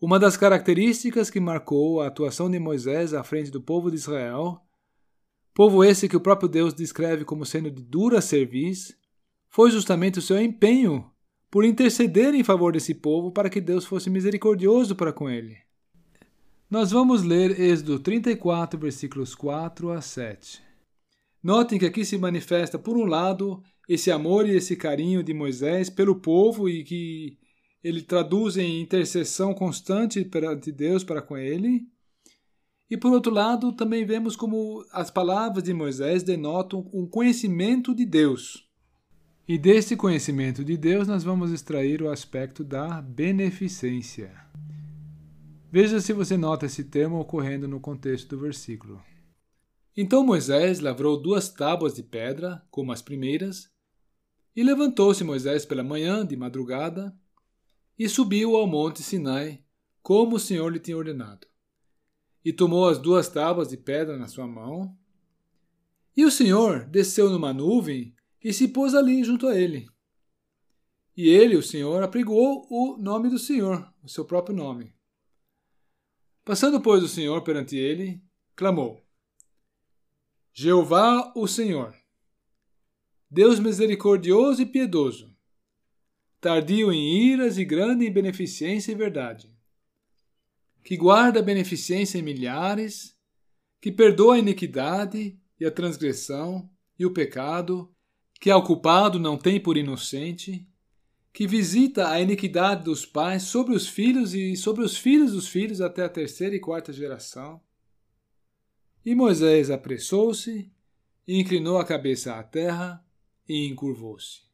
Uma das características que marcou a atuação de Moisés à frente do povo de Israel, povo esse que o próprio Deus descreve como sendo de dura serviço, foi justamente o seu empenho por interceder em favor desse povo para que Deus fosse misericordioso para com ele. Nós vamos ler Êxodo 34, versículos 4 a 7. Notem que aqui se manifesta, por um lado, esse amor e esse carinho de Moisés pelo povo e que ele traduz em intercessão constante perante Deus para com ele. E por outro lado, também vemos como as palavras de Moisés denotam um conhecimento de Deus. E desse conhecimento de Deus nós vamos extrair o aspecto da beneficência. Veja se você nota esse termo ocorrendo no contexto do versículo. Então Moisés lavrou duas tábuas de pedra, como as primeiras, e levantou-se Moisés pela manhã, de madrugada, e subiu ao monte Sinai, como o Senhor lhe tinha ordenado. E tomou as duas tábuas de pedra na sua mão. E o Senhor desceu numa nuvem e se pôs ali junto a ele. E ele, o Senhor, apregou o nome do Senhor, o seu próprio nome. Passando, pois, o Senhor perante ele, clamou: Jeová, o Senhor, Deus misericordioso e piedoso, tardio em iras e grande em beneficência e verdade, que guarda a beneficência em milhares, que perdoa a iniquidade e a transgressão e o pecado, que ao culpado não tem por inocente, que visita a iniquidade dos pais sobre os filhos e sobre os filhos dos filhos até a terceira e quarta geração. E Moisés apressou-se, inclinou a cabeça à terra e encurvou-se.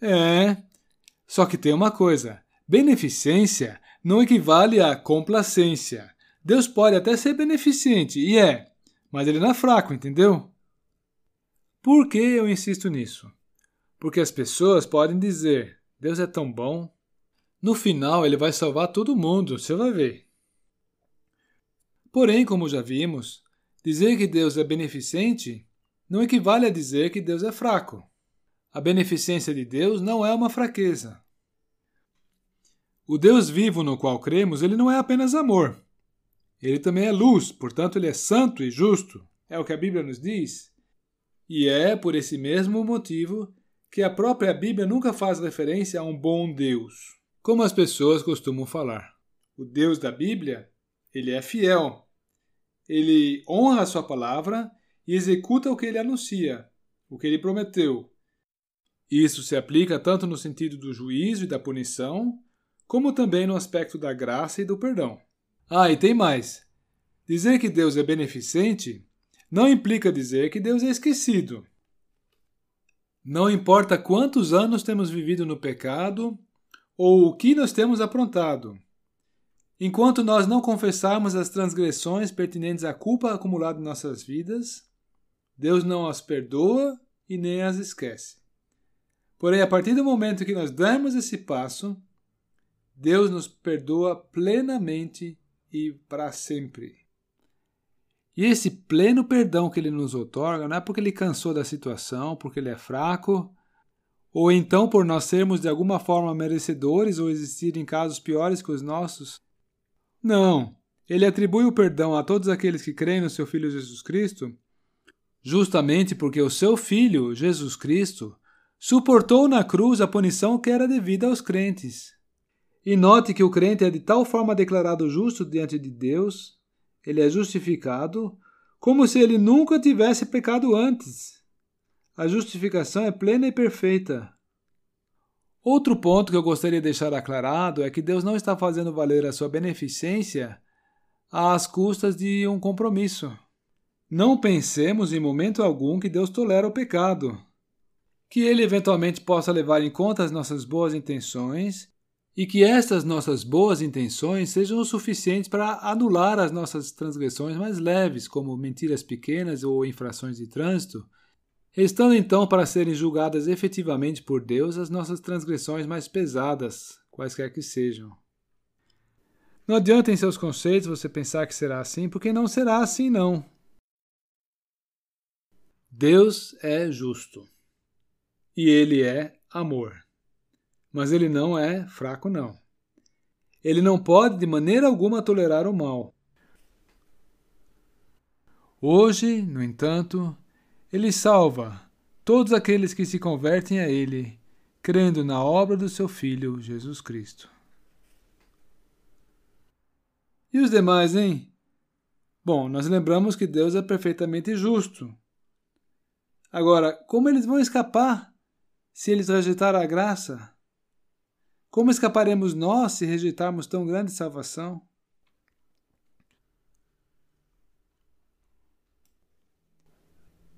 É, só que tem uma coisa: beneficência não equivale a complacência. Deus pode até ser beneficente, e é, mas ele não é fraco, entendeu? Por que eu insisto nisso? Porque as pessoas podem dizer: Deus é tão bom. No final, ele vai salvar todo mundo, você vai ver. Porém, como já vimos, dizer que Deus é beneficente não equivale a dizer que Deus é fraco. A beneficência de Deus não é uma fraqueza. O Deus vivo no qual cremos, ele não é apenas amor. Ele também é luz, portanto, ele é santo e justo. É o que a Bíblia nos diz. E é por esse mesmo motivo que a própria Bíblia nunca faz referência a um bom Deus, como as pessoas costumam falar. O Deus da Bíblia, ele é fiel. Ele honra a sua palavra e executa o que ele anuncia, o que ele prometeu. Isso se aplica tanto no sentido do juízo e da punição, como também no aspecto da graça e do perdão. Ah, e tem mais. Dizer que Deus é beneficente não implica dizer que Deus é esquecido. Não importa quantos anos temos vivido no pecado ou o que nós temos aprontado. Enquanto nós não confessarmos as transgressões pertinentes à culpa acumulada em nossas vidas, Deus não as perdoa e nem as esquece. Porém, a partir do momento que nós damos esse passo, Deus nos perdoa plenamente e para sempre. E esse pleno perdão que ele nos otorga não é porque ele cansou da situação, porque ele é fraco, ou então por nós sermos de alguma forma merecedores ou existirem casos piores que os nossos. Não, ele atribui o perdão a todos aqueles que creem no seu Filho Jesus Cristo, justamente porque o seu Filho, Jesus Cristo, suportou na cruz a punição que era devida aos crentes. E note que o crente é de tal forma declarado justo diante de Deus ele é justificado como se ele nunca tivesse pecado antes. A justificação é plena e perfeita. Outro ponto que eu gostaria de deixar aclarado é que Deus não está fazendo valer a sua beneficência às custas de um compromisso. Não pensemos em momento algum que Deus tolera o pecado. Que ele eventualmente possa levar em conta as nossas boas intenções e que estas nossas boas intenções sejam o suficientes para anular as nossas transgressões mais leves, como mentiras pequenas ou infrações de trânsito, restando então para serem julgadas efetivamente por Deus as nossas transgressões mais pesadas, quaisquer que sejam. Não adianta em seus conceitos você pensar que será assim, porque não será assim não. Deus é justo. E ele é amor. Mas ele não é fraco, não. Ele não pode de maneira alguma tolerar o mal. Hoje, no entanto, ele salva todos aqueles que se convertem a ele, crendo na obra do seu Filho Jesus Cristo. E os demais, hein? Bom, nós lembramos que Deus é perfeitamente justo. Agora, como eles vão escapar se eles rejeitarem a graça? Como escaparemos nós se rejeitarmos tão grande salvação?